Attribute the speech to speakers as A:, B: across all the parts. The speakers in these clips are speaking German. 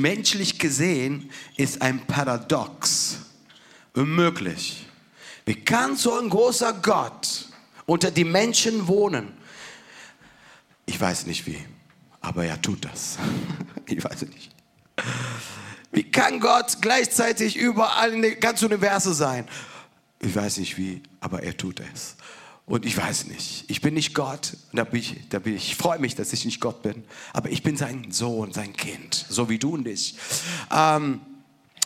A: Menschlich gesehen ist ein Paradox unmöglich. Wie kann so ein großer Gott unter die Menschen wohnen? Ich weiß nicht wie, aber er tut das. Ich weiß nicht. Wie kann Gott gleichzeitig überall in dem ganzen Universum sein? Ich weiß nicht wie, aber er tut es. Und ich weiß nicht, ich bin nicht Gott. Da bin ich, da bin ich, ich freue mich, dass ich nicht Gott bin. Aber ich bin sein Sohn, sein Kind, so wie du und ich. Ähm,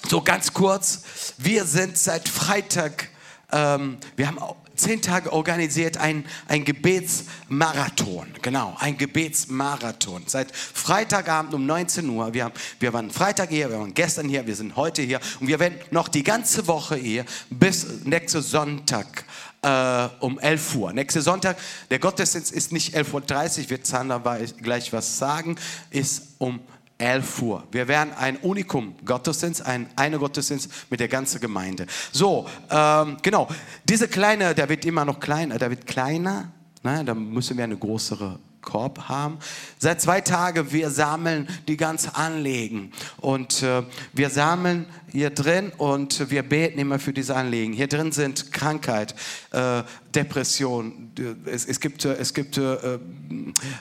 A: so ganz kurz, wir sind seit Freitag, ähm, wir haben zehn Tage organisiert ein, ein Gebetsmarathon. Genau, ein Gebetsmarathon. Seit Freitagabend um 19 Uhr. Wir, haben, wir waren Freitag hier, wir waren gestern hier, wir sind heute hier und wir werden noch die ganze Woche hier bis nächsten Sonntag äh, um 11 Uhr. Nächsten Sonntag, der Gottesdienst ist nicht 11.30 Uhr, wird Zander gleich was sagen, ist um 11 Uhr. Wir werden ein Unikum Gottesdienst, ein eine Gottesdienst mit der ganzen Gemeinde. So, ähm, genau. Diese kleine, der wird immer noch kleiner, der wird kleiner. Ne? Da müssen wir eine größere Korb haben. Seit zwei Tagen, wir sammeln die ganzen Anliegen. Und äh, wir sammeln hier drin und wir beten immer für diese Anliegen. Hier drin sind Krankheit, äh, Depression, es, es gibt, es gibt äh,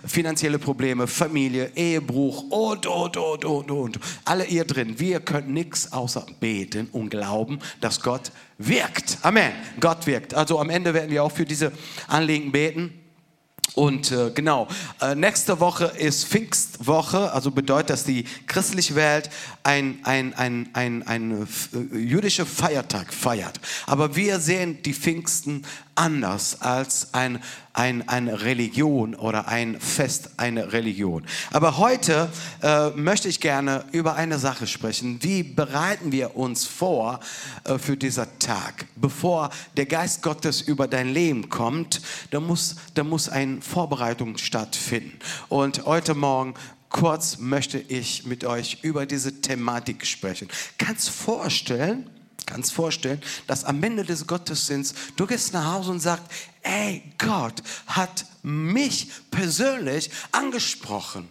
A: finanzielle Probleme, Familie, Ehebruch und, und, und, und, und. Alle hier drin. Wir können nichts außer beten und glauben, dass Gott wirkt. Amen. Gott wirkt. Also am Ende werden wir auch für diese Anliegen beten. Und äh, genau, äh, nächste Woche ist Pfingstwoche, also bedeutet, dass die christliche Welt ein, ein, ein, ein, ein äh, jüdischer Feiertag feiert. Aber wir sehen die Pfingsten anders als ein, ein, eine Religion oder ein Fest, eine Religion. Aber heute äh, möchte ich gerne über eine Sache sprechen. Wie bereiten wir uns vor äh, für diesen Tag? Bevor der Geist Gottes über dein Leben kommt, da muss, da muss eine Vorbereitung stattfinden. Und heute Morgen kurz möchte ich mit euch über diese Thematik sprechen. Kannst vorstellen, kannst vorstellen, dass am Ende des Gottesdienstes du gehst nach Hause und sagst, ey, Gott hat mich persönlich angesprochen.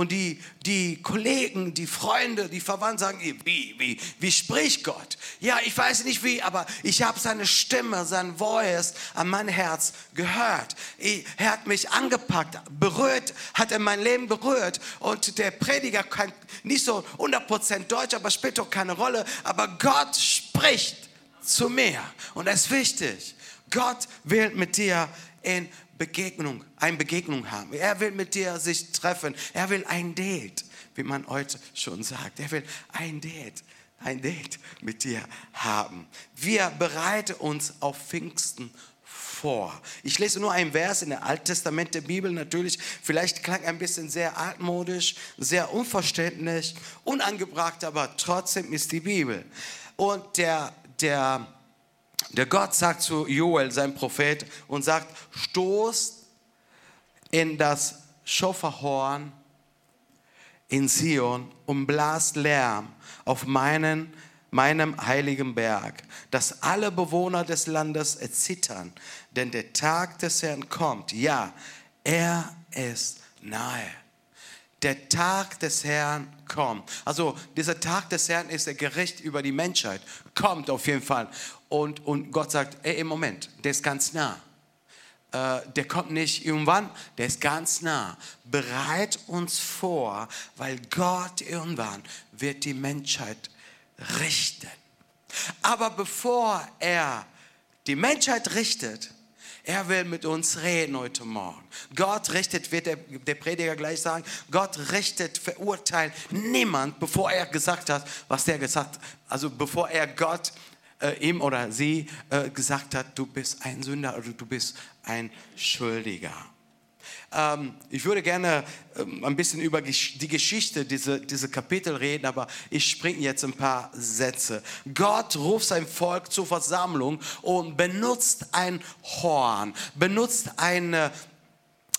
A: Und die, die Kollegen, die Freunde, die Verwandten sagen, wie, wie, wie spricht Gott? Ja, ich weiß nicht wie, aber ich habe seine Stimme, sein Voice an mein Herz gehört. Er hat mich angepackt, berührt, hat er mein Leben berührt. Und der Prediger kann nicht so 100% Deutsch, aber spielt doch keine Rolle. Aber Gott spricht zu mir. Und das ist wichtig. Gott will mit dir in Begegnung, eine Begegnung haben. Er will mit dir sich treffen. Er will ein Date, wie man heute schon sagt. Er will ein Date, ein Date mit dir haben. Wir bereiten uns auf Pfingsten vor. Ich lese nur einen Vers in der Alten Testament der Bibel natürlich. Vielleicht klang ein bisschen sehr altmodisch, sehr unverständlich, unangebracht, aber trotzdem ist die Bibel. Und der, der, der Gott sagt zu Joel, sein Prophet, und sagt, stoß in das Schofferhorn in Sion und blas Lärm auf meinen, meinem heiligen Berg, dass alle Bewohner des Landes erzittern, denn der Tag des Herrn kommt. Ja, er ist nahe. Der Tag des Herrn kommt. Also dieser Tag des Herrn ist der Gericht über die Menschheit. Kommt auf jeden Fall. Und, und Gott sagt, ey, im Moment, der ist ganz nah. Äh, der kommt nicht irgendwann, der ist ganz nah. Bereit uns vor, weil Gott irgendwann wird die Menschheit richten. Aber bevor er die Menschheit richtet, er will mit uns reden heute Morgen. Gott richtet, wird der, der Prediger gleich sagen, Gott richtet, verurteilt niemand, bevor er gesagt hat, was der gesagt hat. Also bevor er Gott äh, ihm oder sie äh, gesagt hat, du bist ein Sünder oder du bist ein Schuldiger. Ähm, ich würde gerne ähm, ein bisschen über die Geschichte dieser diese Kapitel reden, aber ich springe jetzt ein paar Sätze. Gott ruft sein Volk zur Versammlung und benutzt ein Horn, benutzt eine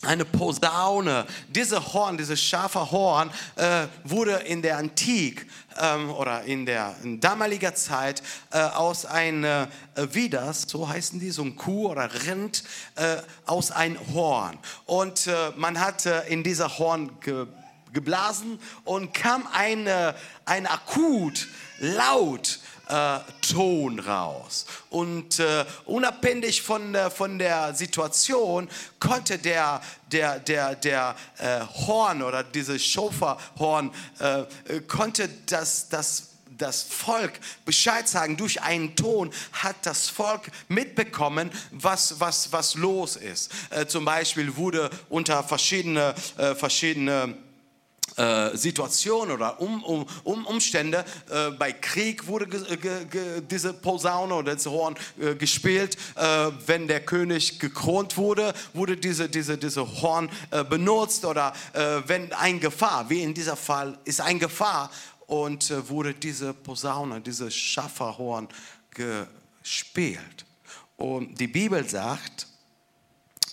A: eine Posaune. Diese Horn, dieses scharfe Horn äh, wurde in der Antik ähm, oder in der in damaliger Zeit äh, aus einem äh, Widers, so heißen die, so ein Kuh oder Rind, äh, aus ein Horn. Und äh, man hat in dieser Horn ge geblasen und kam eine, ein akut, laut, äh, Ton raus. Und äh, unabhängig von, äh, von der Situation konnte der, der, der, der äh, Horn oder dieses Schoferhorn, äh, äh, konnte das, das das Volk Bescheid sagen, durch einen Ton hat das Volk mitbekommen, was, was, was los ist. Äh, zum Beispiel wurde unter verschiedene, äh, verschiedene äh, Situation oder um, um, um Umstände. Äh, bei Krieg wurde ge, ge, ge, diese Posaune oder das Horn äh, gespielt. Äh, wenn der König gekront wurde, wurde diese, diese, diese Horn äh, benutzt. Oder wenn ein Gefahr, wie in diesem Fall, ist ein Gefahr und wurde diese Posaune, dieses Schafferhorn gespielt. Und die Bibel sagt,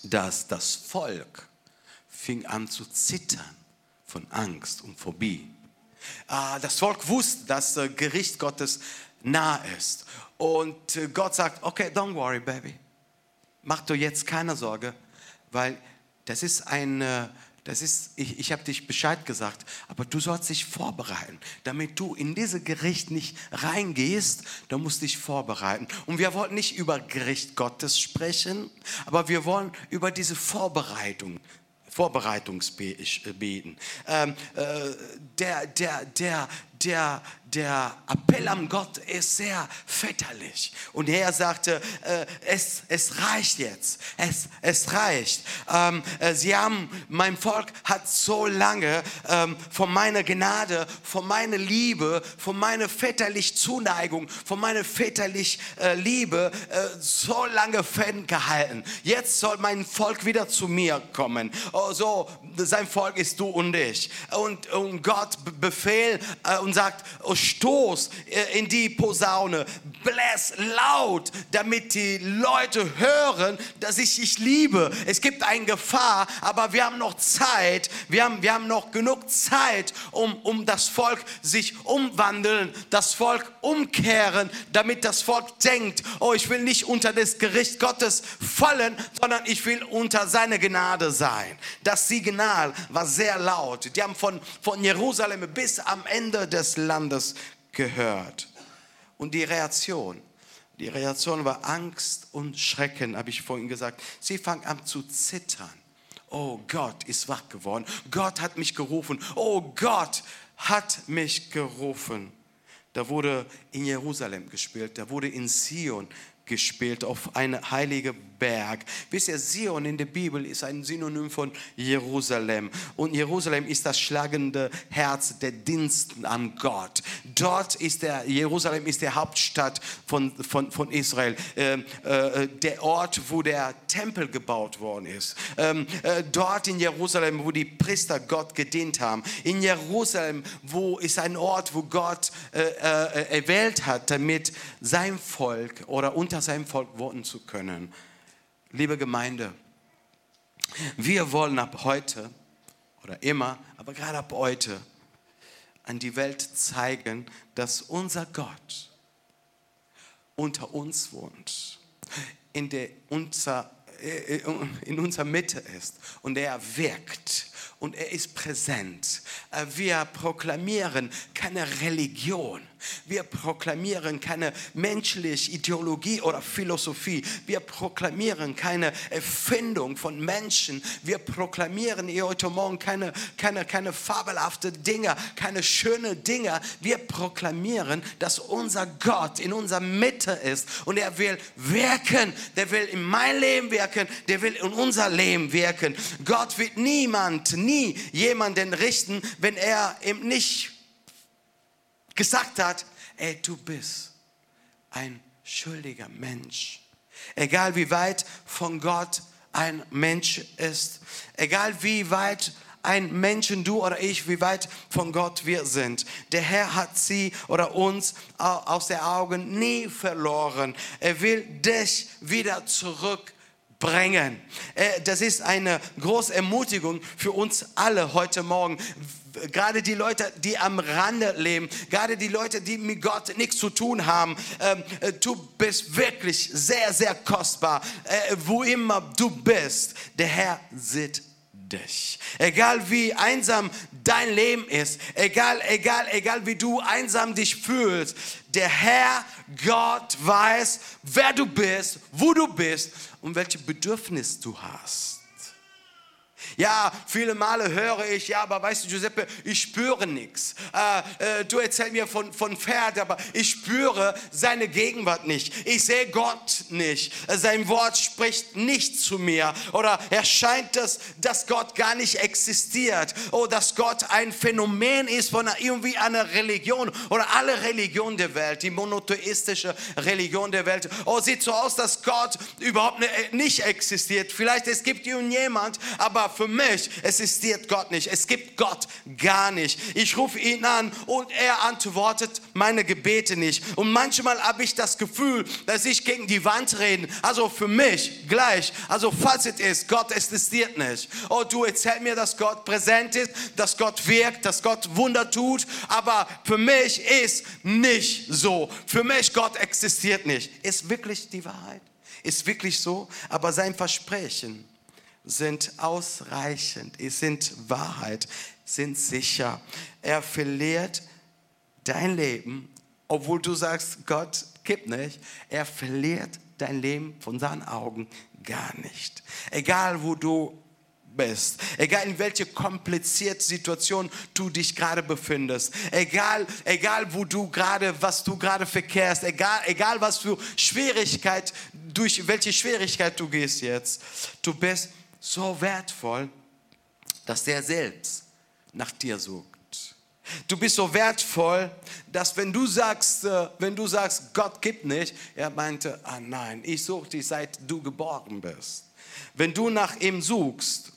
A: dass das Volk fing an zu zittern von Angst und Phobie. Ah, das Volk wusste, dass das Gericht Gottes nah ist. Und äh, Gott sagt, okay, don't worry, baby. Mach dir jetzt keine Sorge, weil das ist ein, das ist, ich, ich habe dich Bescheid gesagt, aber du sollst dich vorbereiten. Damit du in dieses Gericht nicht reingehst, da musst du dich vorbereiten. Und wir wollen nicht über Gericht Gottes sprechen, aber wir wollen über diese Vorbereitung Vorbereitungsbeten. Ähm, äh, der, der, der, der, der Appell an Gott ist sehr väterlich. Und er sagte, äh, es, es reicht jetzt, es, es reicht. Ähm, äh, sie haben, mein Volk hat so lange ähm, von meiner Gnade, von meiner Liebe, von meiner väterlichen Zuneigung, von meiner väterlichen äh, Liebe äh, so lange ferngehalten. Jetzt soll mein Volk wieder zu mir kommen. Oh, so, sein Volk ist du und ich. Und, und Gott befehlt äh, und sagt, oh, stoß äh, in die Posaune, bläs laut, damit die Leute hören, dass ich dich liebe. Es gibt eine Gefahr, aber wir haben noch Zeit, wir haben, wir haben noch genug Zeit, um, um das Volk sich umwandeln, das Volk umkehren, damit das Volk denkt, oh, ich will nicht unter das Gericht Gottes fallen, sondern ich will unter seine Gnade sein. Das Signal war sehr laut. Die haben von, von Jerusalem bis am Ende des Landes gehört. Und die Reaktion, die Reaktion war Angst und Schrecken, habe ich vorhin gesagt. Sie fangen an zu zittern. Oh, Gott ist wach geworden. Gott hat mich gerufen. Oh, Gott hat mich gerufen. Da wurde in Jerusalem gespielt, da wurde in Sion gespielt auf einen heiligen Berg. Wisst ihr, Sion in der Bibel ist ein Synonym von Jerusalem. Und Jerusalem ist das schlagende Herz der Diensten an Gott. Dort ist der, Jerusalem ist der Hauptstadt von, von, von Israel. Ähm, äh, der Ort, wo der Tempel gebaut worden ist. Ähm, äh, dort in Jerusalem, wo die Priester Gott gedient haben. In Jerusalem, wo ist ein Ort, wo Gott äh, äh erwählt hat, damit sein Volk oder unter seinem Volk wohnen zu können liebe Gemeinde, wir wollen ab heute oder immer, aber gerade ab heute an die Welt zeigen, dass unser Gott unter uns wohnt, in, der, unser, äh, in unserer Mitte ist und er wirkt und er ist präsent. Äh, wir proklamieren keine Religion. Wir proklamieren keine menschliche Ideologie oder Philosophie. Wir proklamieren keine Erfindung von Menschen. Wir proklamieren hier heute Morgen keine, keine, keine fabelhafte Dinge, keine schönen Dinge. Wir proklamieren, dass unser Gott in unserer Mitte ist und er will wirken. Der will in mein Leben wirken. Der will in unser Leben wirken. Gott wird niemand, nie jemanden richten, wenn er ihm nicht gesagt hat, ey, du bist ein schuldiger Mensch. Egal wie weit von Gott ein Mensch ist, egal wie weit ein Menschen, du oder ich, wie weit von Gott wir sind. Der Herr hat sie oder uns aus den Augen nie verloren. Er will dich wieder zurück bringen. Äh, das ist eine große Ermutigung für uns alle heute Morgen. Gerade die Leute, die am Rande leben, gerade die Leute, die mit Gott nichts zu tun haben. Ähm, äh, du bist wirklich sehr, sehr kostbar. Äh, wo immer du bist, der Herr sieht dich. Egal wie einsam dein Leben ist, egal, egal, egal wie du einsam dich fühlst, der Herr Gott weiß, wer du bist, wo du bist und welche Bedürfnisse du hast. Ja, viele Male höre ich, ja, aber weißt du, Giuseppe, ich spüre nichts. Äh, äh, du erzählst mir von, von Pferd, aber ich spüre seine Gegenwart nicht. Ich sehe Gott nicht. Sein Wort spricht nicht zu mir. Oder erscheint das, dass Gott gar nicht existiert. Oder dass Gott ein Phänomen ist von irgendwie einer Religion. Oder alle Religionen der Welt, die monotheistische Religion der Welt. Oh, sieht so aus, dass Gott überhaupt ne, nicht existiert. Vielleicht es gibt jemand, aber für mich existiert Gott nicht. Es gibt Gott gar nicht. Ich rufe ihn an und er antwortet meine Gebete nicht. Und manchmal habe ich das Gefühl, dass ich gegen die Wand rede. Also für mich gleich. Also Fazit ist, Gott existiert nicht. Oh, du erzählst mir, dass Gott präsent ist, dass Gott wirkt, dass Gott Wunder tut. Aber für mich ist nicht so. Für mich Gott existiert nicht. Ist wirklich die Wahrheit? Ist wirklich so? Aber sein Versprechen sind ausreichend, sind Wahrheit, sind sicher. Er verliert dein Leben, obwohl du sagst, Gott gibt nicht. Er verliert dein Leben von seinen Augen gar nicht. Egal wo du bist, egal in welche komplizierte Situation du dich gerade befindest, egal, egal wo du gerade, was du gerade verkehrst, egal, egal was für Schwierigkeit, durch welche Schwierigkeit du gehst jetzt, du bist so wertvoll, dass der selbst nach dir sucht. Du bist so wertvoll, dass wenn du sagst, äh, wenn du sagst, Gott gibt nicht, er meinte, ah nein, ich suche dich seit du geboren bist. Wenn du nach ihm suchst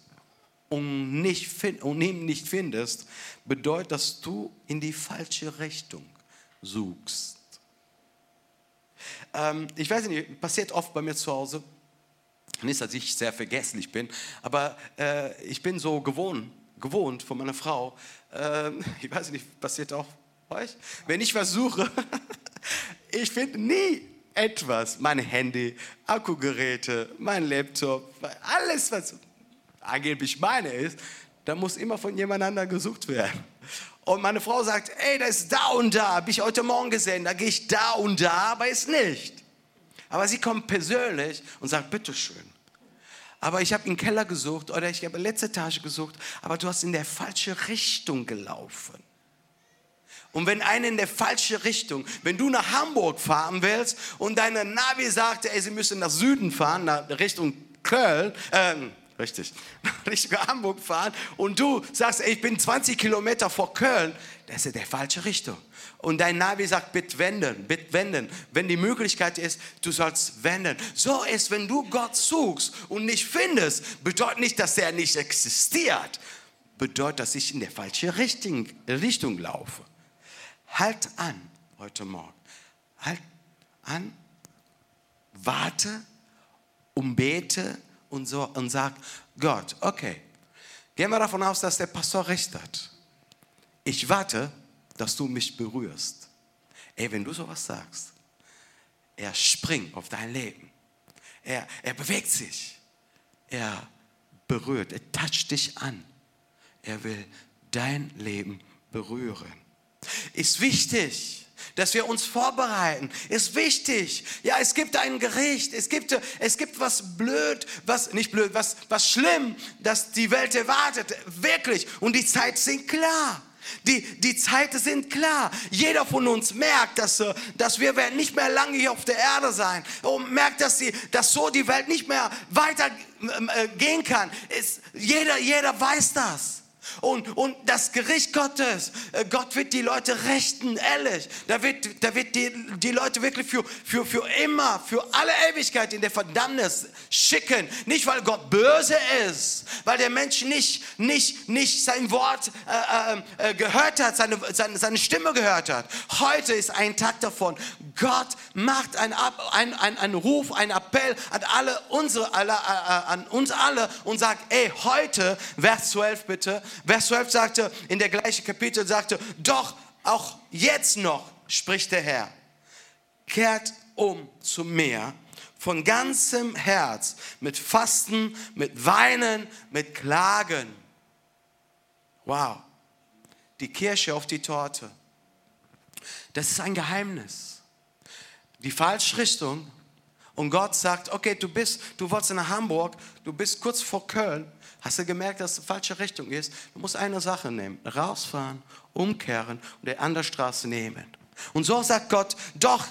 A: und, nicht und ihn nicht findest, bedeutet, dass du in die falsche Richtung suchst. Ähm, ich weiß nicht, passiert oft bei mir zu Hause. Nicht, dass ich sehr vergesslich bin, aber äh, ich bin so gewohnt, gewohnt von meiner Frau. Äh, ich weiß nicht, passiert auch euch? Wenn ich versuche, ich finde nie etwas, mein Handy, Akkugeräte, mein Laptop, alles, was angeblich meine ist, da muss immer von jemand anderem gesucht werden. Und meine Frau sagt, ey, das ist da und da, habe ich heute Morgen gesehen, da gehe ich da und da, aber ist nicht. Aber sie kommt persönlich und sagt, bitteschön. Aber ich habe in den Keller gesucht oder ich habe letzte Etage gesucht, aber du hast in der falsche Richtung gelaufen. Und wenn einer in der falsche Richtung, wenn du nach Hamburg fahren willst und deine Navi sagt, ey, sie müssen nach Süden fahren, nach Richtung Köln, ähm, richtig, nach Richtung Hamburg fahren und du sagst, ey, ich bin 20 Kilometer vor Köln, das ist der falsche Richtung und dein Navi sagt, bitte wenden, bitte wenden. Wenn die Möglichkeit ist, du sollst wenden. So ist, wenn du Gott suchst und nicht findest, bedeutet nicht, dass er nicht existiert. Bedeutet, dass ich in der falschen Richtung, Richtung laufe. Halt an heute Morgen. Halt an, warte und bete und, so, und sag, Gott, okay, gehen wir davon aus, dass der Pastor recht hat. Ich warte dass du mich berührst. Ey, wenn du sowas sagst, er springt auf dein Leben. Er, er bewegt sich. Er berührt. Er toucht dich an. Er will dein Leben berühren. Ist wichtig, dass wir uns vorbereiten. Ist wichtig. Ja, es gibt ein Gericht. Es gibt, es gibt was blöd, was nicht blöd, was, was schlimm, das die Welt erwartet. Wirklich. Und die Zeit sind klar. Die, die Zeiten sind klar. Jeder von uns merkt, dass, äh, dass wir werden nicht mehr lange hier auf der Erde sein. Und merkt, dass, die, dass so die Welt nicht mehr weitergehen äh, kann. Es, jeder, jeder weiß das. Und, und das Gericht Gottes, äh, Gott wird die Leute rechten, ehrlich. Da wird, da wird die, die Leute wirklich für, für, für immer, für alle Ewigkeit in der Verdammnis schicken. Nicht, weil Gott böse ist, weil der Mensch nicht, nicht, nicht sein Wort äh, äh, äh gehört hat, seine, seine, seine Stimme gehört hat. Heute ist ein Tag davon. Gott macht einen ein, ein, ein Ruf, einen Appell an alle unsere, alle, äh, an uns alle und sagt, ey, heute, Vers 12 bitte, Vers 12 sagte, in der gleichen Kapitel sagte, doch auch jetzt noch, spricht der Herr, kehrt um zu mir von ganzem Herz, mit Fasten, mit Weinen, mit Klagen. Wow, die Kirsche auf die Torte. Das ist ein Geheimnis. Die Falschrichtung und Gott sagt, okay, du bist, du wolltest nach Hamburg, du bist kurz vor Köln, hast du gemerkt, dass es die falsche Richtung ist? Du musst eine Sache nehmen, rausfahren, umkehren und die andere Straße nehmen. Und so sagt Gott, doch,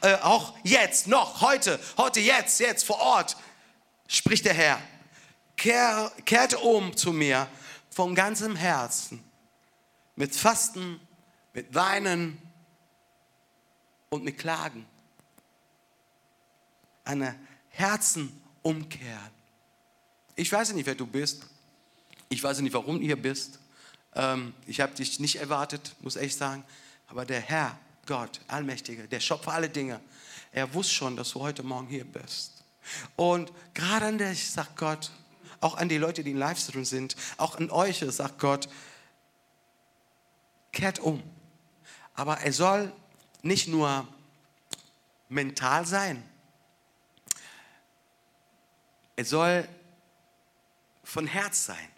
A: äh, auch jetzt, noch, heute, heute, jetzt, jetzt, vor Ort, spricht der Herr, Kehr, kehrt um zu mir von ganzem Herzen, mit Fasten, mit Weinen und mit Klagen. Eine Herzenumkehr. Ich weiß nicht, wer du bist. Ich weiß nicht, warum ihr bist. Ähm, ich habe dich nicht erwartet, muss ich sagen. Aber der Herr, Gott, Allmächtige, der Schöpfer aller Dinge, er wusste schon, dass du heute Morgen hier bist. Und gerade an dich sagt Gott, auch an die Leute, die im Livestream sind, auch an euch sagt Gott, kehrt um. Aber er soll nicht nur mental sein, er soll von Herz sein.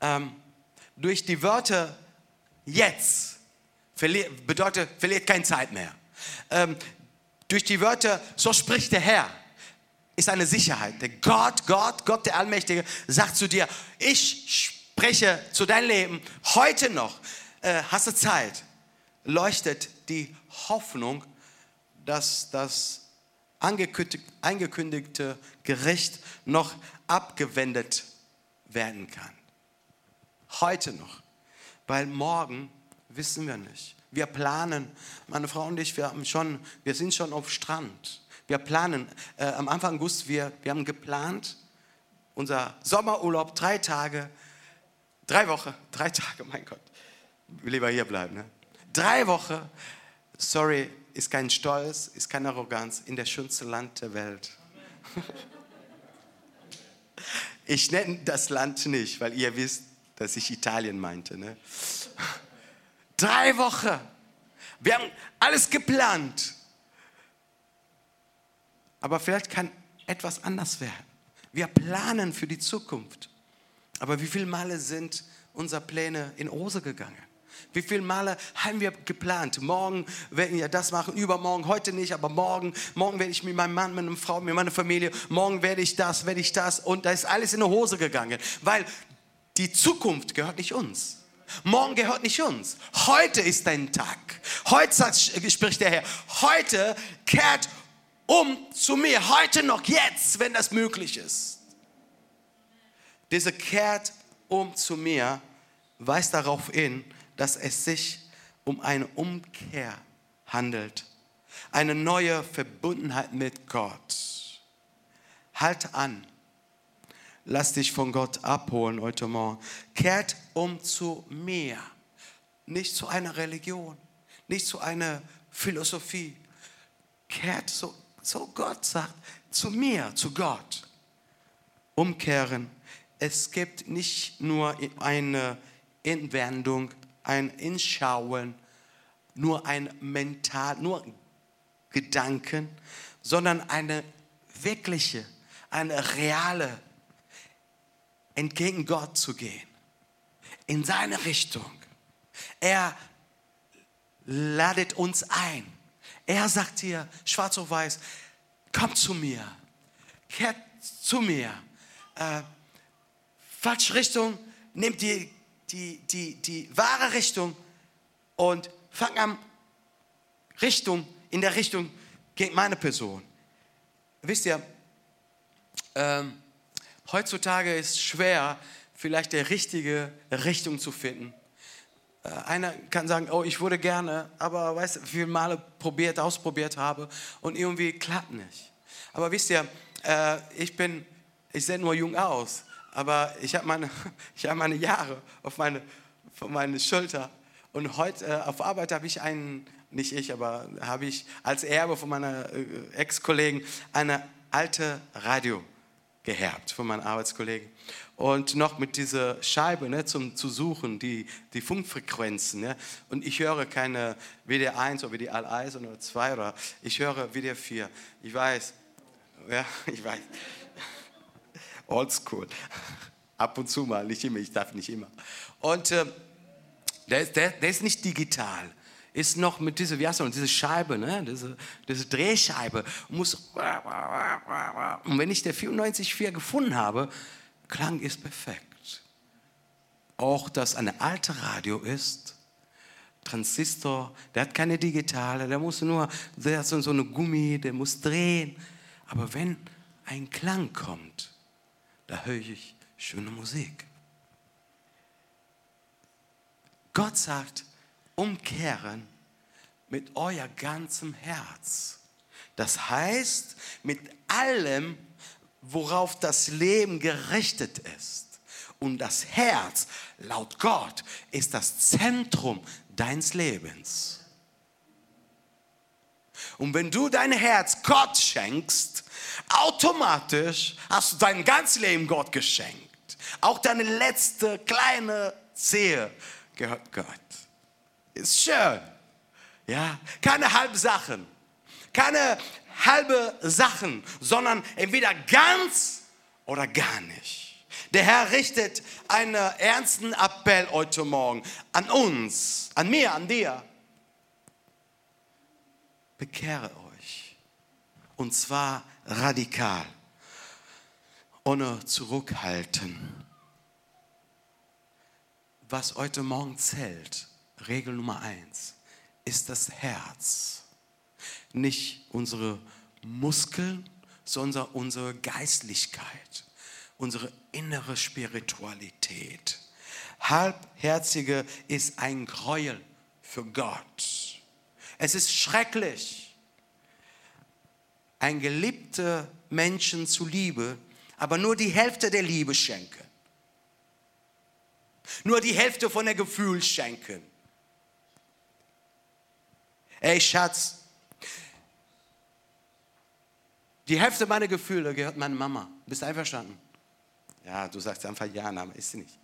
A: Ähm, durch die Wörter jetzt verliert, bedeutet, verliert keine Zeit mehr. Ähm, durch die Wörter, so spricht der Herr, ist eine Sicherheit. Der Gott, Gott, Gott der Allmächtige sagt zu dir, ich spreche zu deinem Leben heute noch. Äh, hast du Zeit? Leuchtet die Hoffnung, dass das angekündigte Gericht noch abgewendet werden kann. Heute noch. Weil morgen wissen wir nicht. Wir planen, meine Frau und ich, wir, haben schon, wir sind schon auf Strand. Wir planen, äh, am Anfang August, wir, wir haben geplant, unser Sommerurlaub, drei Tage, drei Wochen, drei Tage, mein Gott, lieber hier bleiben. Ne? Drei Wochen, sorry, ist kein Stolz, ist keine Arroganz, in der schönsten Land der Welt. Ich nenne das Land nicht, weil ihr wisst, dass ich Italien meinte. Ne? Drei Wochen. Wir haben alles geplant. Aber vielleicht kann etwas anders werden. Wir planen für die Zukunft. Aber wie viele Male sind unsere Pläne in Hose gegangen? Wie viele Male haben wir geplant? Morgen werden wir das machen, übermorgen, heute nicht, aber morgen. Morgen werde ich mit meinem Mann, mit meiner Frau, mit meiner Familie. Morgen werde ich das, werde ich das. Und da ist alles in die Hose gegangen. Weil die Zukunft gehört nicht uns. Morgen gehört nicht uns. Heute ist dein Tag. Heute spricht der Herr. Heute kehrt um zu mir. Heute noch, jetzt, wenn das möglich ist. Diese kehrt um zu mir weist darauf hin, dass es sich um eine Umkehr handelt. Eine neue Verbundenheit mit Gott. Halt an lass dich von Gott abholen heute Morgen. Kehrt um zu mir, nicht zu einer Religion, nicht zu einer Philosophie. Kehrt so, so Gott sagt, zu mir, zu Gott. Umkehren. Es gibt nicht nur eine Inwendung, ein Inschauen, nur ein mental, nur Gedanken, sondern eine wirkliche, eine reale entgegen Gott zu gehen, in seine Richtung. Er ladet uns ein. Er sagt hier, schwarz auf weiß, komm zu mir, kehrt zu mir. Äh, falsche Richtung, nimm die, die, die, die wahre Richtung und fang an, Richtung, in der Richtung gegen meine Person. Wisst ihr, ähm, Heutzutage ist schwer, vielleicht die richtige Richtung zu finden. Äh, einer kann sagen, oh, ich würde gerne, aber weißt du, wie viele Male probiert, ausprobiert habe und irgendwie klappt nicht. Aber wisst ihr, äh, ich bin, ich sehe nur jung aus, aber ich habe meine, hab meine Jahre auf meine, auf meine Schulter. Und heute äh, auf Arbeit habe ich einen, nicht ich, aber habe ich als Erbe von meiner Ex-Kollegen eine alte Radio geherbt von meinen Arbeitskollegen. Und noch mit dieser Scheibe ne, zum, zu suchen, die, die Funkfrequenzen. Ne? Und ich höre keine WDR 1 oder WDR 1 oder 2 oder ich höre WDR 4. Ich weiß, Ja, ich weiß. Oldschool. Ab und zu mal, nicht immer, ich darf nicht immer. Und äh, der, ist, der, der ist nicht digital ist noch mit dieser, wie heißt das, diese Scheibe, ne? diese, diese Drehscheibe. Muss und wenn ich der 94.4 gefunden habe, Klang ist perfekt. Auch dass eine alte Radio ist, Transistor, der hat keine digitale, der muss nur, der hat so eine Gummi, der muss drehen. Aber wenn ein Klang kommt, da höre ich schöne Musik. Gott sagt, umkehren mit euer ganzem Herz. Das heißt, mit allem, worauf das Leben gerichtet ist. Und das Herz, laut Gott, ist das Zentrum deines Lebens. Und wenn du dein Herz Gott schenkst, automatisch hast du dein ganzes Leben Gott geschenkt. Auch deine letzte kleine Zehe gehört Gott. Ist schön. Ja, keine Halbsachen. Keine halbe Sachen, sondern entweder ganz oder gar nicht. Der Herr richtet einen ernsten Appell heute Morgen an uns, an mir, an dir. Bekehre euch. Und zwar radikal, ohne zurückhalten. Was heute Morgen zählt, Regel Nummer eins, ist das Herz nicht unsere Muskeln, sondern unsere Geistlichkeit, unsere innere Spiritualität. Halbherzige ist ein Gräuel für Gott. Es ist schrecklich, ein geliebter Menschen zu lieben, aber nur die Hälfte der Liebe schenken. Nur die Hälfte von der Gefühl schenken. Ey Schatz, die Hälfte meiner Gefühle gehört meiner Mama. Bist du einverstanden? Ja, du sagst einfach ja, aber ist sie nicht.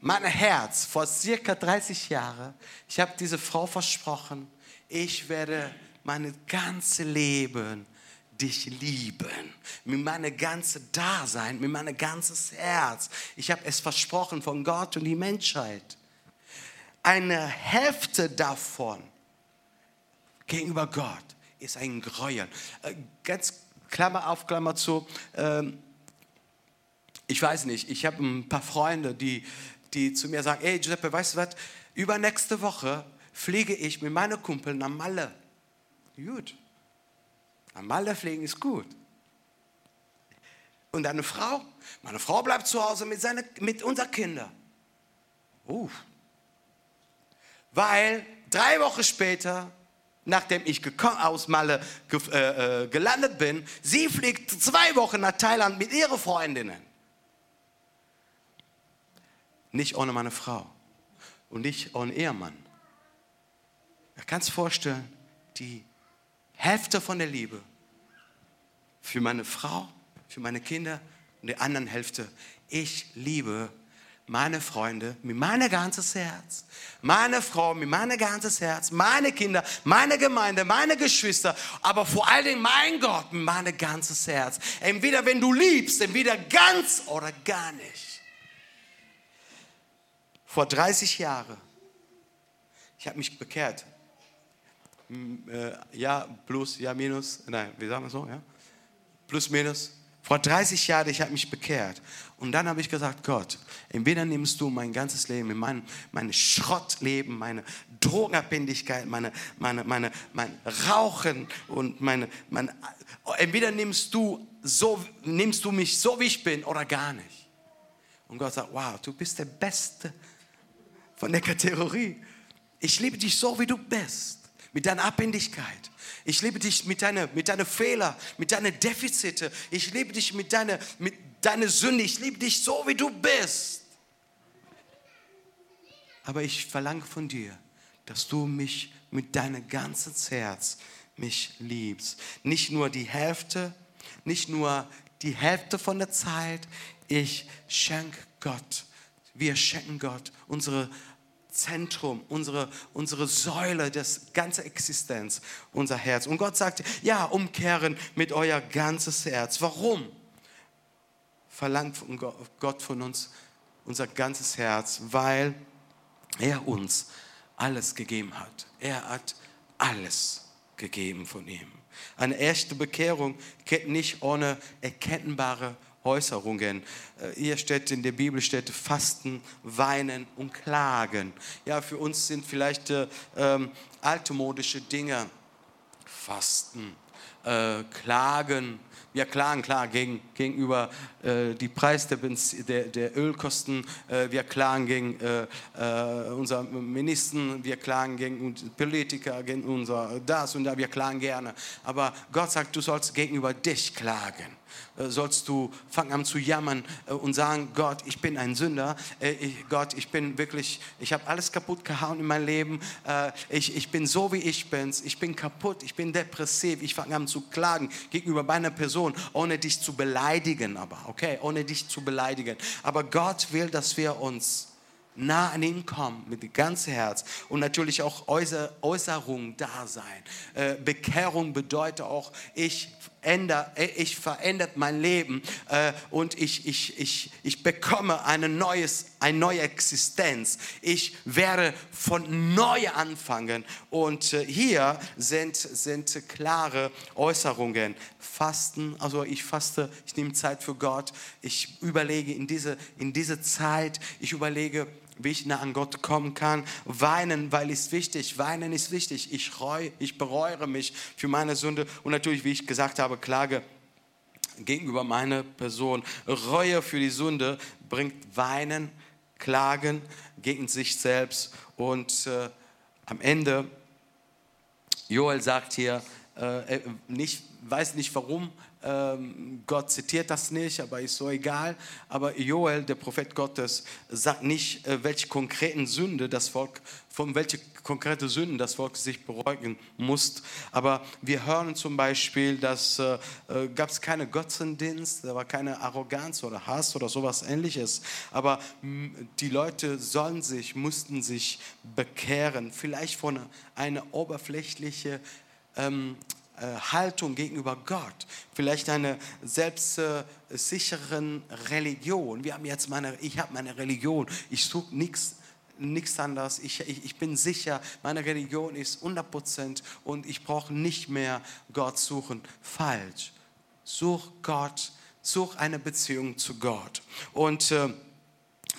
A: Mein Herz, vor circa 30 Jahren, ich habe diese Frau versprochen, ich werde mein ganzes Leben dich lieben, mit meinem ganzen Dasein, mit meinem ganzes Herz. Ich habe es versprochen von Gott und die Menschheit. Eine Hälfte davon gegenüber Gott ist ein Gräuel. Äh, ganz Klammer auf, Klammer zu. Ähm, ich weiß nicht, ich habe ein paar Freunde, die, die zu mir sagen, ey Giuseppe, weißt du was, übernächste Woche fliege ich mit meinen Kumpeln nach Malle. Gut. Nach Malle fliegen ist gut. Und deine Frau? Meine Frau bleibt zu Hause mit, seine, mit unseren Kindern. Uh. Weil drei Wochen später nachdem ich aus Malle äh, äh, gelandet bin, sie fliegt zwei Wochen nach Thailand mit ihren Freundinnen. Nicht ohne meine Frau und nicht ohne Ehemann. Du kannst vorstellen, die Hälfte von der Liebe für meine Frau, für meine Kinder und die anderen Hälfte. Ich liebe meine Freunde mit meinem ganzes Herz, meine Frau mit meinem ganzes Herz, meine Kinder, meine Gemeinde, meine Geschwister, aber vor allen Dingen mein Gott mit meinem ganzes Herz. Entweder wenn du liebst, entweder ganz oder gar nicht. Vor 30 Jahren, ich habe mich bekehrt. Äh, ja, plus, ja, minus, nein, wie sagen wir so, ja? Plus, minus. Vor 30 Jahren, ich habe mich bekehrt. Und dann habe ich gesagt, Gott, entweder nimmst du mein ganzes Leben, mein, mein Schrottleben, meine Drogenabhängigkeit, meine, meine, meine, mein Rauchen und meine, meine, entweder nimmst du, so, nimmst du mich so, wie ich bin oder gar nicht. Und Gott sagt, wow, du bist der Beste von der Kategorie. Ich liebe dich so, wie du bist, mit deiner Abhängigkeit. Ich liebe dich mit deinen mit deine Fehlern, mit deinen Defizite. Ich liebe dich mit deiner mit deine Sünde. Ich liebe dich so, wie du bist. Aber ich verlange von dir, dass du mich mit deinem ganzen Herz mich liebst. Nicht nur die Hälfte, nicht nur die Hälfte von der Zeit. Ich schenke Gott, wir schenken Gott unsere Zentrum, unsere, unsere Säule, das ganze Existenz, unser Herz. Und Gott sagt, ja, umkehren mit euer ganzes Herz. Warum? Verlangt Gott von uns unser ganzes Herz, weil er uns alles gegeben hat. Er hat alles gegeben von ihm. Eine echte Bekehrung geht nicht ohne erkennbare Äußerungen. Äh, hier steht in der Bibel steht Fasten, Weinen und Klagen. Ja, für uns sind vielleicht äh, ähm, altmodische Dinge Fasten, äh, Klagen, wir klagen klar gegen, gegenüber äh, die Preis der, der, der Ölkosten, äh, wir klagen gegen äh, äh unseren Minister, wir klagen gegen Politiker, gegen unser das und da, wir klagen gerne. Aber Gott sagt, du sollst gegenüber dich klagen. Äh, sollst du fangen an zu jammern äh, und sagen, Gott, ich bin ein Sünder, äh, Gott, ich bin wirklich, ich habe alles kaputt gehauen in meinem Leben, ich, ich bin so, wie ich bin, ich bin kaputt, ich bin depressiv, ich fange an zu klagen gegenüber meiner Person, ohne dich zu beleidigen, aber, okay, ohne dich zu beleidigen. Aber Gott will, dass wir uns nah an ihn kommen mit dem ganzen Herz und natürlich auch Äußerung da sein. Bekehrung bedeutet auch, ich ändere, ich verändert mein Leben äh, und ich, ich, ich, ich bekomme eine, neues, eine neue Existenz. Ich werde von neu anfangen. Und äh, hier sind, sind klare Äußerungen. Fasten, also ich faste, ich nehme Zeit für Gott. Ich überlege in diese, in diese Zeit, ich überlege, wie ich nah an Gott kommen kann. Weinen, weil es wichtig. Weinen ist wichtig. Ich reue, ich bereue mich für meine Sünde und natürlich, wie ich gesagt habe, Klage gegenüber meiner Person. Reue für die Sünde bringt Weinen, Klagen gegen sich selbst und äh, am Ende, Joel sagt hier, äh, nicht, weiß nicht warum, Gott zitiert das nicht, aber ist so egal. Aber Joel, der Prophet Gottes, sagt nicht, äh, welche konkreten Sünde das Volk, von welche konkrete Sünden das Volk sich beruhigen muss. Aber wir hören zum Beispiel, dass äh, äh gab es keine Götzendienst, da war keine Arroganz oder Hass oder sowas ähnliches. Aber die Leute sollen sich, mussten sich bekehren, vielleicht von einer oberflächlichen ähm, äh, Haltung gegenüber Gott, vielleicht eine selbstsicheren Religion. Wir haben jetzt meine, ich habe meine Religion, ich suche nichts nichts anderes. Ich, ich, ich, bin sicher, meine Religion ist 100% und ich brauche nicht mehr Gott suchen. Falsch. Such Gott, such eine Beziehung zu Gott. Und äh,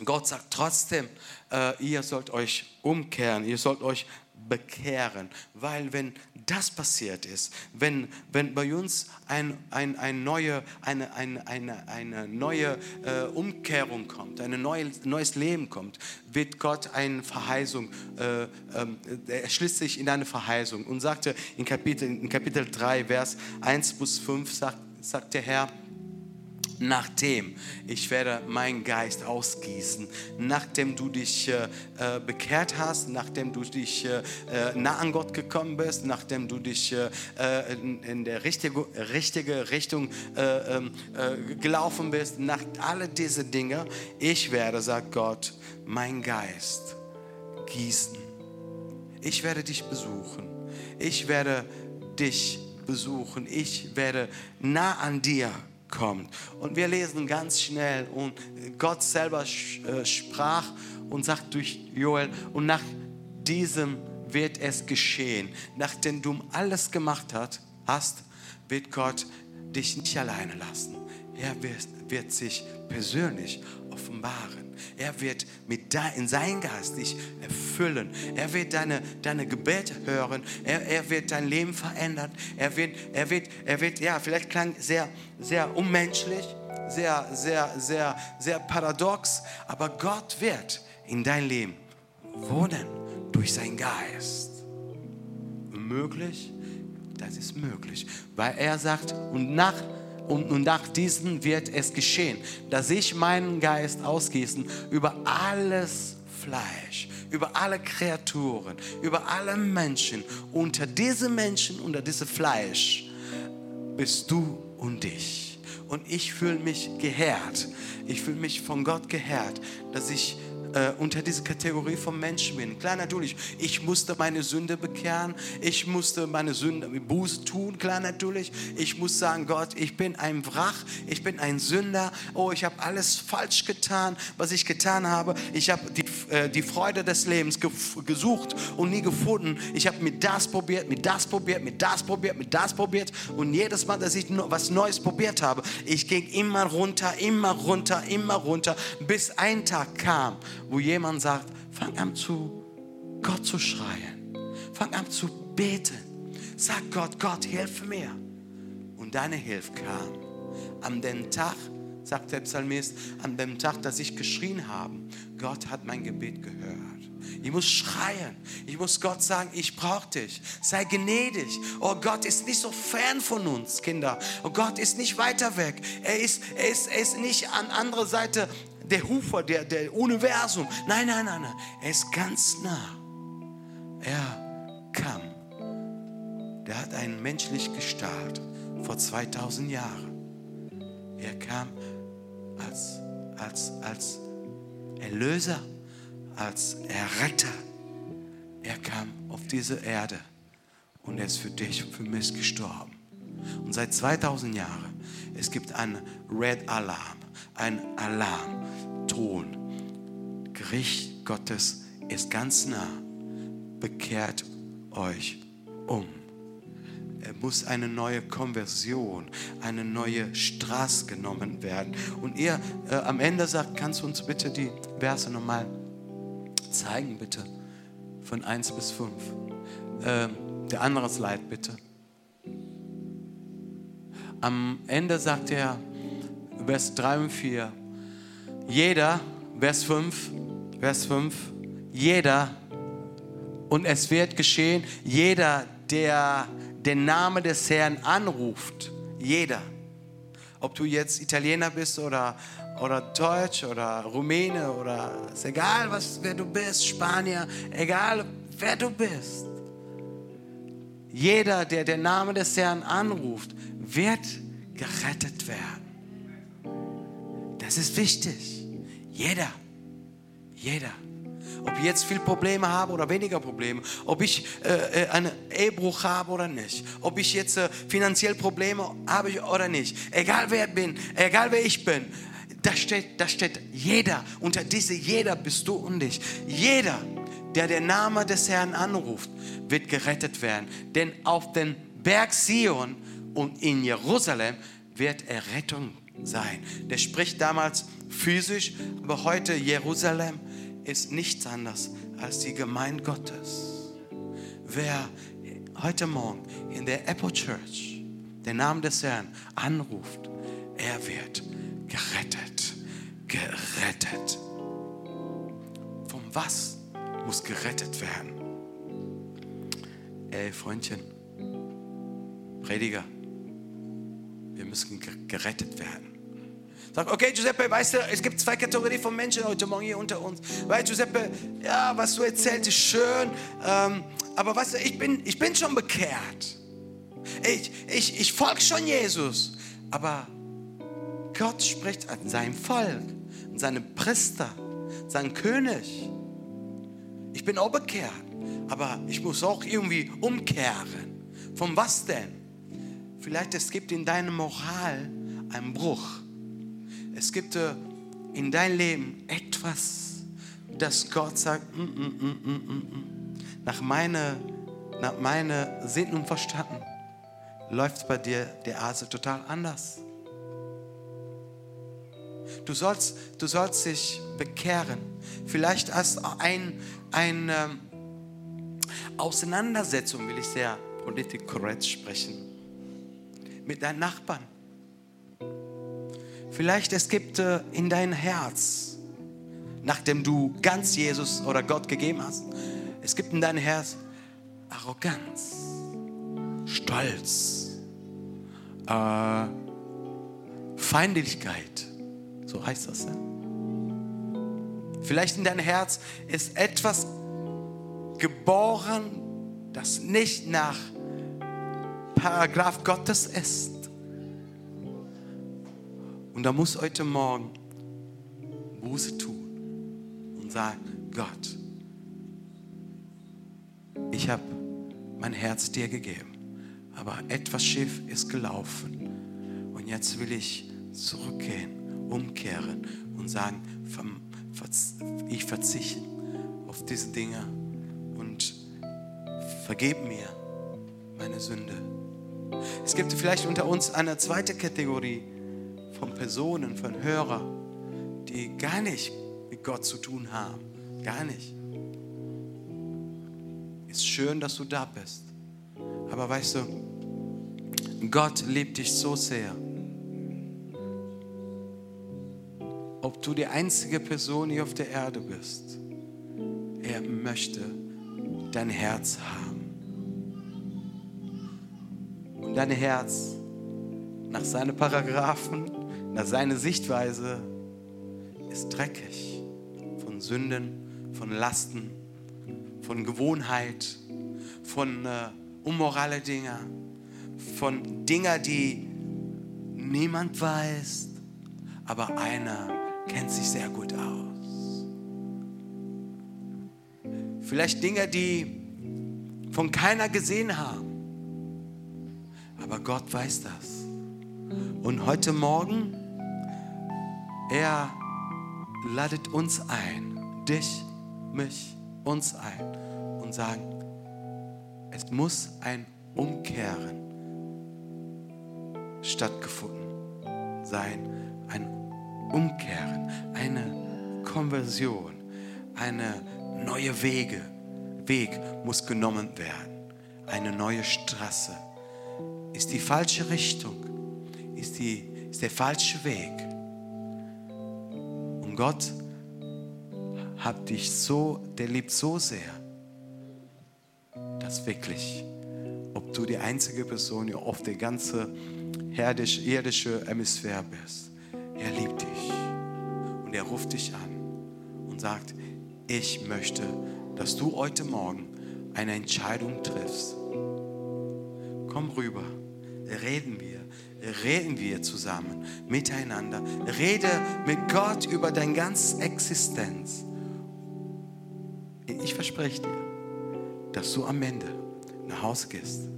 A: Gott sagt trotzdem, äh, ihr sollt euch umkehren, ihr sollt euch bekehren. Weil wenn das passiert ist, wenn, wenn bei uns ein, ein, ein neue, eine, eine, eine, eine neue äh, Umkehrung kommt, ein neue, neues Leben kommt, wird Gott eine Verheißung, äh, äh, er schließt sich in eine Verheißung und sagte in Kapitel, in Kapitel 3, Vers 1 bis 5, sagt, sagt der Herr, nachdem ich werde meinen Geist ausgießen, nachdem du dich äh, äh, bekehrt hast, nachdem du dich äh, äh nah an Gott gekommen bist, nachdem du dich äh, äh in, in, der richtige, richtige Richtung ähm, gelaufen bist, nach all diese Dinge, ich werde, sagt Gott, meinen Geist gießen. Ich werde dich besuchen. Ich werde dich besuchen. Ich werde nah an dir kommt. Und wir lesen ganz schnell und Gott selber äh, sprach und sagt durch Joel und nach diesem wird es geschehen. Nachdem du alles gemacht hast, wird Gott dich nicht alleine lassen. Er wird, wird sich persönlich offenbaren. Er wird mit da, in seinen Geist dich erfüllen. Er wird deine, deine Gebete hören. Er, er wird dein Leben verändern. Er wird, er wird, er wird, ja, vielleicht klang sehr, sehr unmenschlich, sehr, sehr, sehr, sehr paradox, aber Gott wird in dein Leben wohnen durch seinen Geist. Möglich? Das ist möglich, weil er sagt, und nach und, und nach diesem wird es geschehen, dass ich meinen Geist ausgießen über alles Fleisch, über alle Kreaturen, über alle Menschen. Unter diese Menschen, unter diesem Fleisch bist du und ich. Und ich fühle mich geehrt. Ich fühle mich von Gott geehrt, dass ich äh, unter diese Kategorie von Menschen bin. Klar, natürlich, ich musste meine Sünde bekehren, ich musste meine Sünde Buße tun, klar, natürlich. Ich muss sagen, Gott, ich bin ein Wrach, ich bin ein Sünder, oh, ich habe alles falsch getan, was ich getan habe. Ich habe die, äh, die Freude des Lebens gesucht und nie gefunden. Ich habe mit das probiert, mit das probiert, mit das probiert, mit das probiert und jedes Mal, dass ich was Neues probiert habe, ich ging immer runter, immer runter, immer runter, bis ein Tag kam, wo jemand sagt, fang an zu Gott zu schreien. Fang an zu beten. Sag Gott, Gott, hilf mir. Und deine Hilfe kam. An dem Tag, sagt der Psalmist, an dem Tag, dass ich geschrien habe, Gott hat mein Gebet gehört. Ich muss schreien. Ich muss Gott sagen, ich brauche dich. Sei gnädig. Oh, Gott ist nicht so fern von uns, Kinder. Oh, Gott ist nicht weiter weg. Er ist, er ist, er ist nicht an anderer Seite der Hufer, der, der Universum. Nein, nein, nein, nein. Er ist ganz nah. Er kam. Der hat einen menschlich Gestalt vor 2000 Jahren. Er kam als, als, als Erlöser, als Erretter. Er kam auf diese Erde und er ist für dich und für mich gestorben. Und seit 2000 Jahren, es gibt einen Red Alarm, ein Alarmton. Gericht Gottes ist ganz nah. Bekehrt euch um. Er muss eine neue Konversion, eine neue Straße genommen werden. Und er äh, am Ende sagt, kannst du uns bitte die Verse nochmal zeigen, bitte? Von 1 bis 5. Äh, der andere Slide, bitte. Am Ende sagt er, Vers 3 und 4, jeder, Vers 5, Vers 5, jeder, und es wird geschehen, jeder, der den Namen des Herrn anruft, jeder, ob du jetzt Italiener bist oder, oder Deutsch oder Rumäne oder ist egal, was, wer du bist, Spanier, egal wer du bist. Jeder, der den Namen des Herrn anruft, wird gerettet werden. Das ist wichtig. Jeder. Jeder. Ob ich jetzt viel Probleme habe oder weniger Probleme, ob ich äh, äh einen Ehebruch habe oder nicht, ob ich jetzt äh, finanziell Probleme habe oder nicht, egal wer ich bin, egal wer ich bin, da steht, da steht jeder, unter diese jeder bist du und ich. Jeder, der den Namen des Herrn anruft, wird gerettet werden. Denn auf den Berg Sion und in Jerusalem wird Errettung sein. Der spricht damals physisch, aber heute Jerusalem ist nichts anderes als die Gemeinde Gottes. Wer heute Morgen in der Apple Church den Namen des Herrn anruft, er wird gerettet. Gerettet. Von was muss gerettet werden? Ey, Freundchen, Prediger, wir müssen gerettet werden. Sag, okay, Giuseppe, weißt du, es gibt zwei Kategorien von Menschen heute Morgen hier unter uns. Weißt Giuseppe, ja, was du erzählst, ist schön, ähm, aber weißt du, ich bin, ich bin schon bekehrt. Ich, ich, ich folge schon Jesus. Aber Gott spricht an sein Volk, an seine Priester, seinen König. Ich bin auch bekehrt, aber ich muss auch irgendwie umkehren. Von was denn? Vielleicht es gibt in deiner Moral einen Bruch. Es gibt äh, in dein Leben etwas, das Gott sagt, mm, mm, mm, nach meiner nach meine Sinn und Verstanden läuft bei dir der Hase total anders. Du sollst, du sollst dich bekehren. Vielleicht als ein, eine ähm, Auseinandersetzung, will ich sehr politisch korrekt sprechen, mit deinen Nachbarn Vielleicht es gibt äh, in dein Herz, nachdem du ganz Jesus oder Gott gegeben hast, es gibt in dein Herz Arroganz, Stolz, äh, Feindlichkeit. So heißt das. Ja? Vielleicht in dein Herz ist etwas geboren, das nicht nach Paragraph Gottes ist. Und da muss heute Morgen Buße tun und sagen, Gott, ich habe mein Herz dir gegeben, aber etwas schief ist gelaufen. Und jetzt will ich zurückgehen, umkehren und sagen, ich verzichte auf diese Dinge und vergib mir meine Sünde. Es gibt vielleicht unter uns eine zweite Kategorie von Personen, von Hörern, die gar nicht mit Gott zu tun haben. Gar nicht. Ist schön, dass du da bist. Aber weißt du, Gott liebt dich so sehr. Ob du die einzige Person hier auf der Erde bist, er möchte dein Herz haben. Und dein Herz nach seinen Paragraphen, nach seiner Sichtweise ist dreckig von Sünden, von Lasten, von Gewohnheit, von äh, unmorale Dinge, von Dingen, die niemand weiß, aber einer kennt sich sehr gut aus. Vielleicht Dinge, die von keiner gesehen haben, aber Gott weiß das. Und heute Morgen, er ladet uns ein, dich, mich, uns ein und sagen, es muss ein Umkehren stattgefunden sein, ein Umkehren, eine Konversion, eine neue Wege, Weg muss genommen werden, eine neue Straße. Ist die falsche Richtung, ist, die, ist der falsche Weg. Gott hat dich so, der liebt so sehr, dass wirklich, ob du die einzige Person auf der ganzen irdische, irdische Hemisphäre bist, er liebt dich und er ruft dich an und sagt, ich möchte, dass du heute Morgen eine Entscheidung triffst. Komm rüber, reden wir, reden wir zusammen, miteinander. Rede mit Gott über deine ganze Existenz. Ich verspreche dir, dass du am Ende nach Hause gehst.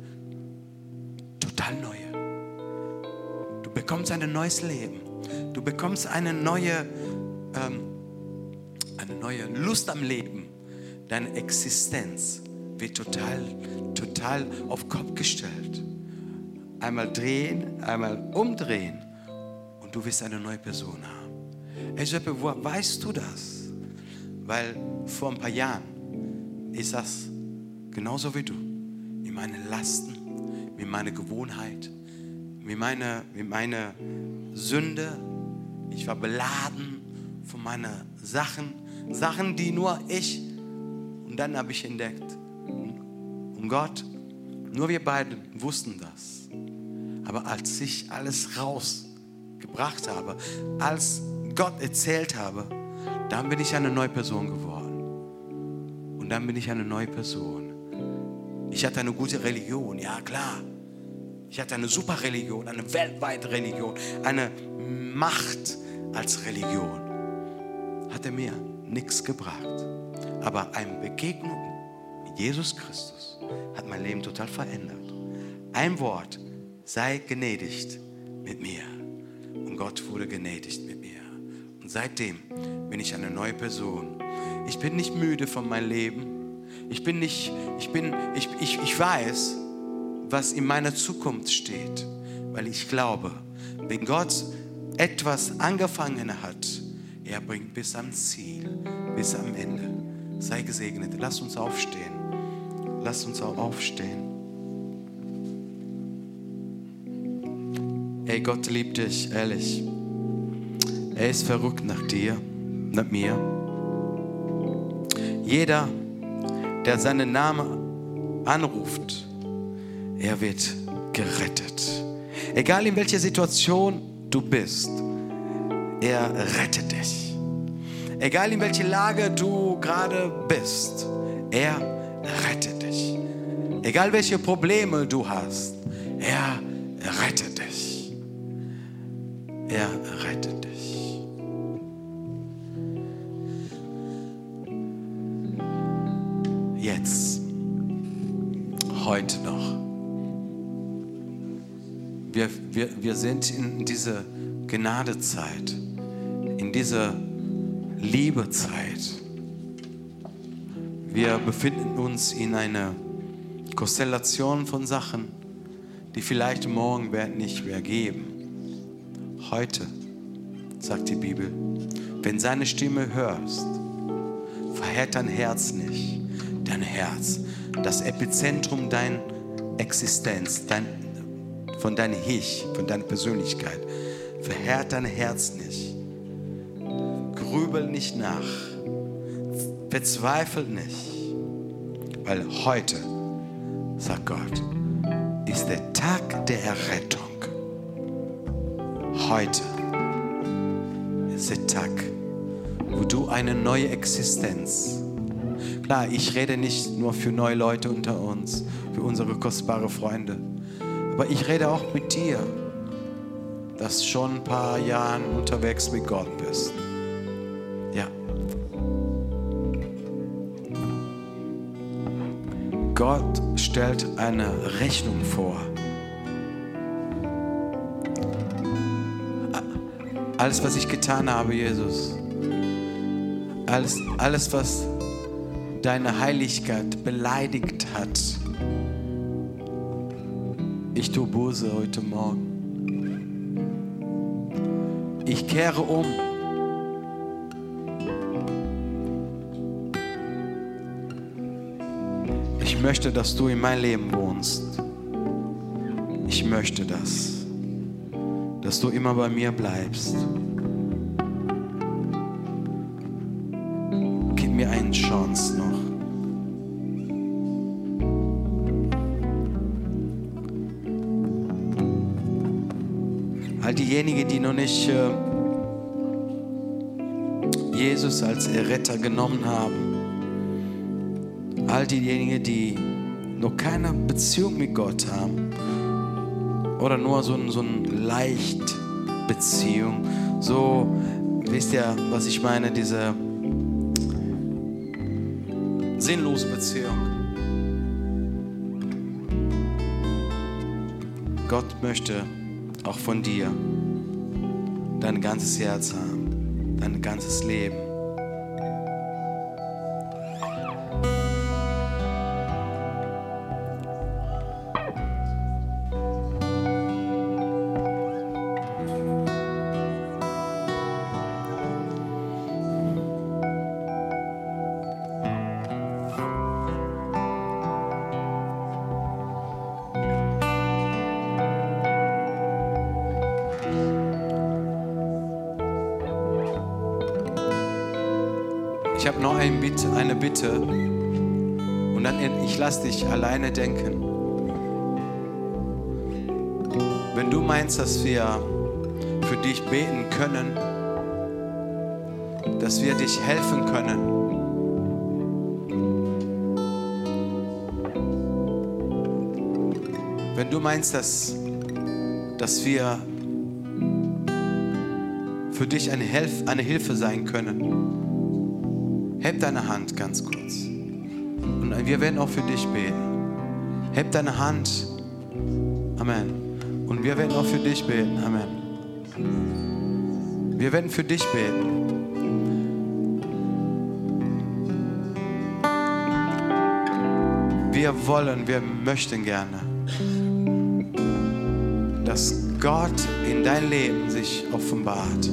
A: Total neue. Du bekommst ein neues Leben. Du bekommst eine neue, ähm, eine neue Lust am Leben. Deine Existenz wird total, total auf Kopf gestellt. Einmal drehen, einmal umdrehen und du wirst eine neue Person haben. Hey Jeppe, woher weißt du das? Weil vor ein paar Jahren ist das genauso wie du. Mit meinen Lasten, mit meiner Gewohnheit, mit meiner, mit meiner Sünde. Ich war beladen von meinen Sachen, Sachen, die nur ich. Und dann habe ich entdeckt, und Gott, nur wir beiden wussten das. Aber als ich alles rausgebracht habe, als Gott erzählt habe, dann bin ich eine neue Person geworden. Und dann bin ich eine neue Person. Ich hatte eine gute Religion, ja klar. Ich hatte eine super Religion, eine weltweite Religion, eine Macht als Religion. Hat er mir nichts gebracht. Aber eine Begegnung mit Jesus Christus hat mein Leben total verändert. Ein Wort, sei gnädigt mit mir. Und Gott wurde gnädigt mit mir. Und seitdem bin ich eine neue Person. Ich bin nicht müde von meinem Leben. Ich bin nicht, ich bin, ich, ich, ich weiß, was in meiner Zukunft steht, weil ich glaube, wenn Gott etwas angefangen hat, er bringt bis am Ziel, bis am Ende. Sei gesegnet. Lass uns aufstehen. Lass uns auch aufstehen. Ey, Gott liebt dich, ehrlich. Er ist verrückt nach dir, nach mir. Jeder, der seinen Namen anruft, er wird gerettet. Egal in welcher Situation du bist, er rettet dich. Egal in welcher Lage du gerade bist, er rettet dich. Egal welche Probleme du hast, er rettet dich. Er rettet dich. jetzt, heute noch. Wir, wir, wir sind in dieser Gnadezeit, in dieser Liebezeit. Wir befinden uns in einer Konstellation von Sachen, die vielleicht morgen werden nicht mehr geben. Heute, sagt die Bibel, wenn seine Stimme hörst, verhält dein Herz nicht. Dein Herz, das Epizentrum deiner Existenz, dein, von deinem Ich, von deiner Persönlichkeit, verhält dein Herz nicht. Grübel nicht nach. Verzweifel nicht. Weil heute, sagt Gott, ist der Tag der Errettung. Heute ist der Tag, wo du eine neue Existenz. Klar, ich rede nicht nur für neue Leute unter uns, für unsere kostbaren Freunde, aber ich rede auch mit dir, dass schon ein paar Jahre unterwegs mit Gott bist. Ja. Gott stellt eine Rechnung vor. Alles, was ich getan habe, Jesus, alles, alles was deine Heiligkeit beleidigt hat, ich tue Buße heute Morgen. Ich kehre um. Ich möchte, dass du in mein Leben wohnst. Ich möchte das, dass du immer bei mir bleibst. Gib mir eine Chance noch. All diejenigen, die noch nicht äh, Jesus als Erretter genommen haben, all diejenigen, die noch keine Beziehung mit Gott haben oder nur so ein, so ein leicht so, wisst ihr, was ich meine, diese sinnlose Beziehung. Gott möchte auch von dir dein ganzes Herz haben, dein ganzes Leben. Ich habe noch ein Bitte, eine Bitte und dann ich lasse dich alleine denken. Wenn du meinst, dass wir für dich beten können, dass wir dich helfen können, wenn du meinst, dass, dass wir für dich eine, Helf eine Hilfe sein können, heb deine Hand ganz kurz. Und wir werden auch für dich beten. Heb deine Hand. Amen. Und wir werden auch für dich beten. Amen. Wir werden für dich beten. Wir wollen, wir möchten gerne, dass Gott in dein Leben sich offenbart.